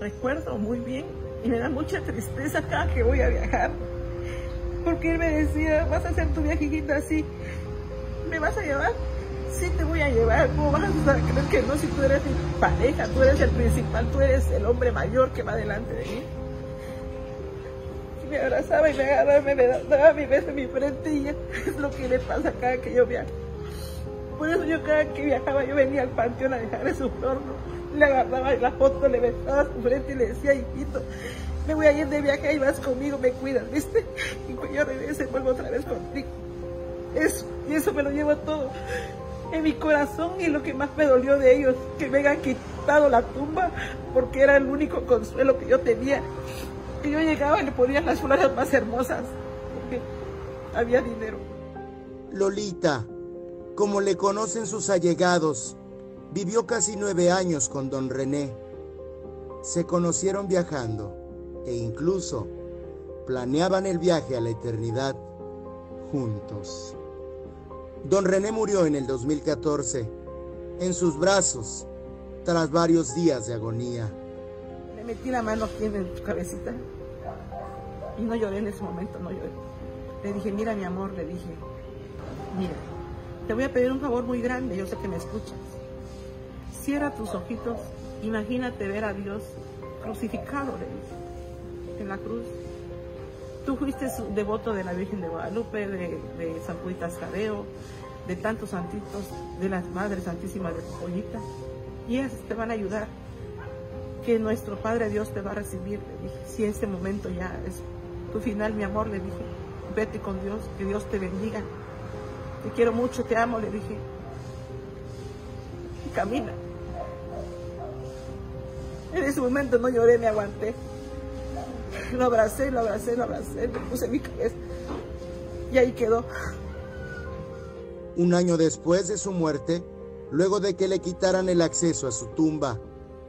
recuerdo muy bien y me da mucha tristeza cada que voy a viajar. Porque él me decía, vas a hacer tu viajecita así, ¿me vas a llevar? Sí te voy a llevar, ¿cómo vas a creer que no si tú eres mi pareja, tú eres el principal, tú eres el hombre mayor que va delante de mí? Me abrazaba y me agarraba, me daba mi beso en mi frente y es lo que le pasa cada que yo viajo. Por eso yo cada que viajaba yo venía al panteón a dejarle su flor, le agarraba la foto, le besaba su frente y le decía, hijito, me voy a ir de viaje y vas conmigo, me cuidas, ¿viste? Y cuando yo regrese vuelvo otra vez contigo. Eso, y eso me lo llevo todo en mi corazón y lo que más me dolió de ellos, que me hayan quitado la tumba porque era el único consuelo que yo tenía. Y yo llegaba y le ponían las flores más hermosas porque había dinero. Lolita, como le conocen sus allegados, vivió casi nueve años con don René. Se conocieron viajando e incluso planeaban el viaje a la eternidad juntos. Don René murió en el 2014, en sus brazos, tras varios días de agonía. Le metí la mano aquí en tu cabecita y no lloré en ese momento, no lloré. Le dije, mira mi amor, le dije, mira, te voy a pedir un favor muy grande, yo sé que me escuchas. Cierra tus ojitos, imagínate ver a Dios crucificado, le dije, en la cruz. Tú fuiste devoto de la Virgen de Guadalupe, de, San Juditas Tadeo, de tantos santitos, de las Madres Santísimas de Pollita. Y ellas te van a ayudar. Que nuestro Padre Dios te va a recibir, le dije. Si este momento ya es tu final, mi amor, le dije. Vete con Dios, que Dios te bendiga. Te quiero mucho, te amo, le dije. Y camina. En ese momento no lloré, me aguanté. Lo abracé, lo abracé, lo abracé, me puse mi cabeza. Y ahí quedó. Un año después de su muerte, luego de que le quitaran el acceso a su tumba,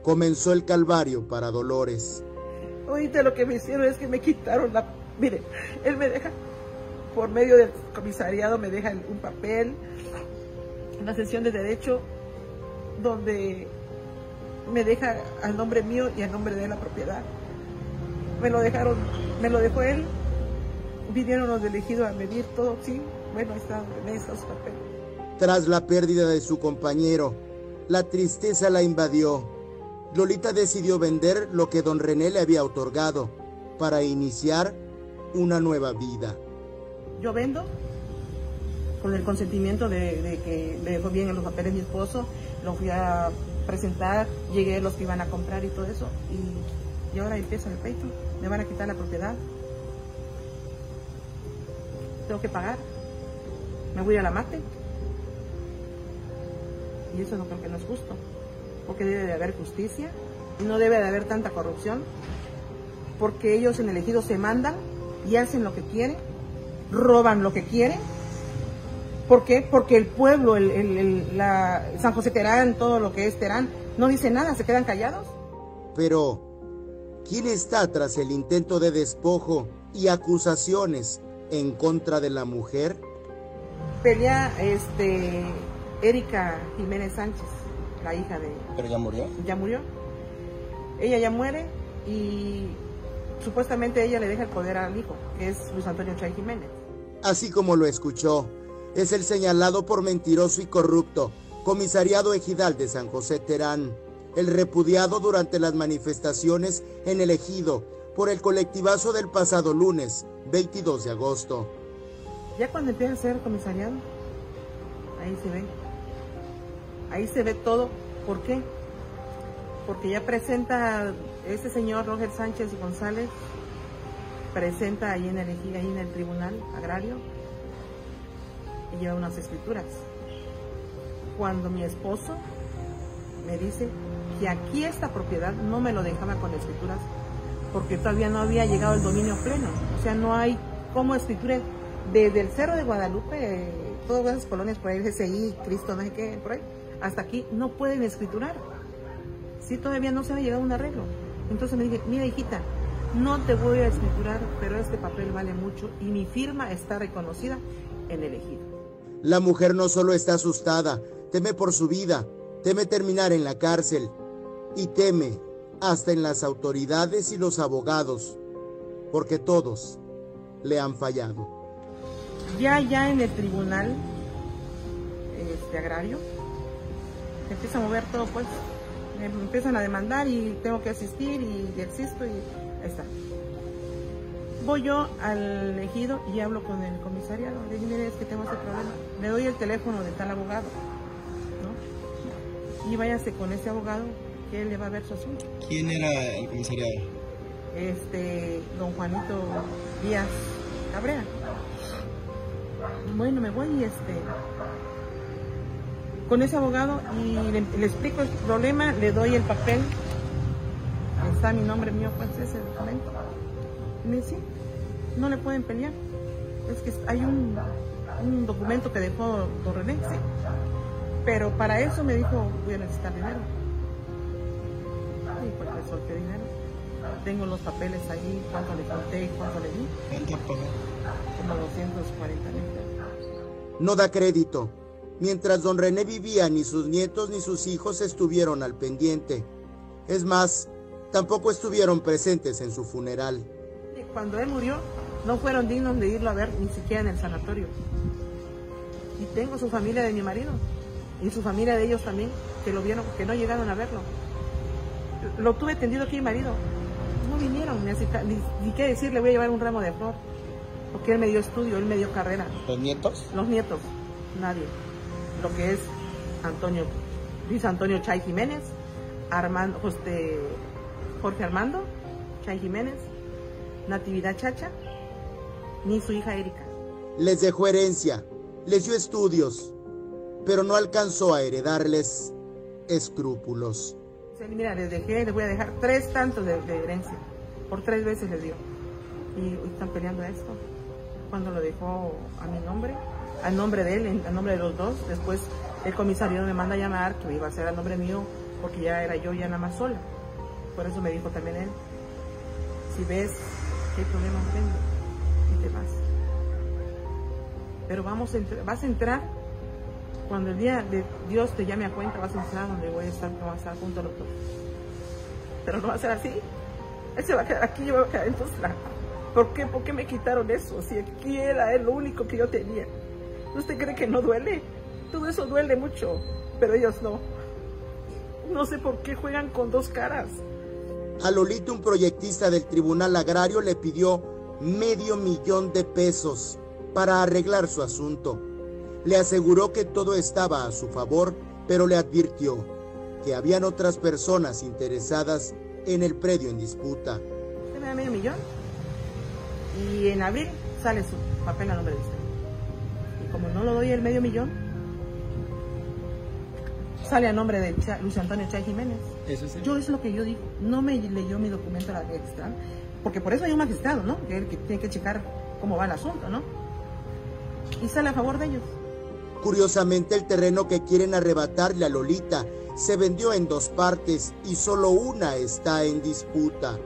comenzó el calvario para Dolores. Ahorita lo que me hicieron es que me quitaron la... Mire, él me deja, por medio del comisariado, me deja un papel, una sesión de derecho, donde me deja al nombre mío y al nombre de la propiedad me lo dejaron, me lo dejó él, vinieron los elegidos a medir todo, sí, bueno, está en esos papeles. Tras la pérdida de su compañero, la tristeza la invadió. Lolita decidió vender lo que don René le había otorgado para iniciar una nueva vida. Yo vendo con el consentimiento de, que me dejó bien en los papeles mi esposo, lo fui a presentar, llegué los que iban a comprar y todo eso, y, y ahora empieza el peito me van a quitar la propiedad, tengo que pagar, me voy a la mate. Y eso no creo que no es justo, porque debe de haber justicia y no debe de haber tanta corrupción, porque ellos en elegido se mandan y hacen lo que quieren, roban lo que quieren. ¿Por qué? Porque el pueblo, el, la, San José Terán, todo lo que es Terán, no dice nada, se quedan callados. Pero ¿Quién está tras el intento de despojo y acusaciones en contra de la mujer? Pelea este, Erika Jiménez Sánchez, la hija de... ¿Pero ya murió? Ya murió. Ella ya muere y supuestamente ella le deja el poder al hijo, que es Luis Antonio Chay Jiménez. Así como lo escuchó, es el señalado por mentiroso y corrupto, comisariado ejidal de San José Terán el repudiado durante las manifestaciones en el ejido por el colectivazo del pasado lunes, 22 de agosto. Ya cuando empieza a ser comisariado, ahí se ve. Ahí se ve todo. ¿Por qué? Porque ya presenta este señor Roger Sánchez González, presenta ahí en el ahí en el tribunal agrario, lleva unas escrituras. Cuando mi esposo me dice que aquí esta propiedad no me lo dejaba con escrituras porque todavía no había llegado el dominio pleno. O sea, no hay como escritura desde el Cerro de Guadalupe, todas esas colonias por ahí, GCI, Cristo, no sé qué, por ahí, hasta aquí no pueden escriturar. Si todavía no se ha llegado a un arreglo. Entonces me dije, mira hijita, no te voy a escriturar, pero este papel vale mucho y mi firma está reconocida en el ejido. La mujer no solo está asustada, teme por su vida, teme terminar en la cárcel y teme hasta en las autoridades y los abogados, porque todos le han fallado. Ya, ya en el tribunal este, agrario, se empieza a mover todo, pues, me empiezan a demandar y tengo que asistir y existo y ahí está. Voy yo al ejido y hablo con el comisariado. Le digo, mire, es que tengo este problema. Le doy el teléfono de tal abogado, ¿no? Y váyase con ese abogado que él le va a ver su asunto. ¿Quién era el comisariado? Este, don Juanito Díaz Cabrera. Bueno, me voy y este, con ese abogado y le, le explico el problema, le doy el papel, está mi nombre mío, pues ese documento. Me dice, no le pueden pelear. Es que hay un, un documento que dejó don René, sí. Pero para eso me dijo, voy a necesitar dinero. Y pues le solté dinero. Tengo los papeles ahí, cuánto le solté y cuánto le di. ¿Cuánto? Como 240 mil. No da crédito. Mientras don René vivía, ni sus nietos ni sus hijos estuvieron al pendiente. Es más, tampoco estuvieron presentes en su funeral. Cuando él murió, no fueron dignos de irlo a ver ni siquiera en el sanatorio. Y tengo su familia de mi marido y su familia de ellos también, que lo vieron, que no llegaron a verlo. Lo tuve tendido aquí mi marido. No vinieron, ni, ni, ni qué decir, le voy a llevar un ramo de flor. Porque él me dio estudio, él me dio carrera. ¿Los nietos? Los nietos, nadie. Lo que es Antonio, Luis Antonio Chay Jiménez, Armando, este, Jorge Armando Chay Jiménez, Natividad Chacha, ni su hija Erika. Les dejó herencia, les dio estudios, pero no alcanzó a heredarles escrúpulos. Mira, les dejé, les voy a dejar tres tantos de, de herencia. Por tres veces les dio. Y hoy están peleando esto. Cuando lo dejó a mi nombre, al nombre de él, al nombre de los dos, después el comisario me manda a llamar que iba a ser al nombre mío porque ya era yo ya nada más sola. Por eso me dijo también él, si ves hay problemas, vende y te vas. Pero vamos a entrar, vas a entrar cuando el día de Dios te llame a cuenta, vas a entrar donde voy a estar, no vas a estar junto a los dos. Pero no va a ser así. Él se va a quedar aquí, yo me voy a quedar en Tuxtla. ¿Por qué? ¿Por qué me quitaron eso? Si aquí era lo único que yo tenía. ¿Usted cree que no duele? Todo eso duele mucho, pero ellos no. No sé por qué juegan con dos caras. A Lolita, un proyectista del Tribunal Agrario, le pidió medio millón de pesos para arreglar su asunto. Le aseguró que todo estaba a su favor, pero le advirtió que habían otras personas interesadas en el predio en disputa. Usted me da medio millón y en abril sale su papel a nombre de. Y como no lo doy el medio millón, sale a nombre de Luis Antonio Chay Jiménez. Eso sí. Yo es lo que yo digo. No me leyó mi documento la extra, porque por eso hay un magistrado, ¿no? Que, que tiene que checar cómo va el asunto, ¿no? Y sale a favor de ellos. Curiosamente, el terreno que quieren arrebatarle a Lolita se vendió en dos partes y solo una está en disputa.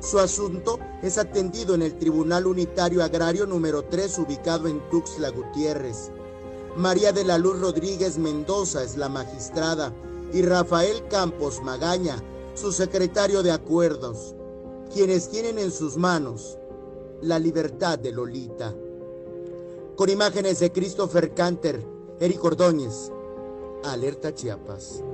Su asunto es atendido en el Tribunal Unitario Agrario número 3 ubicado en Tuxtla Gutiérrez. María de la Luz Rodríguez Mendoza es la magistrada y Rafael Campos Magaña, su secretario de acuerdos, quienes tienen en sus manos la libertad de Lolita. Con imágenes de Christopher Canter, Eric Ordóñez, Alerta Chiapas.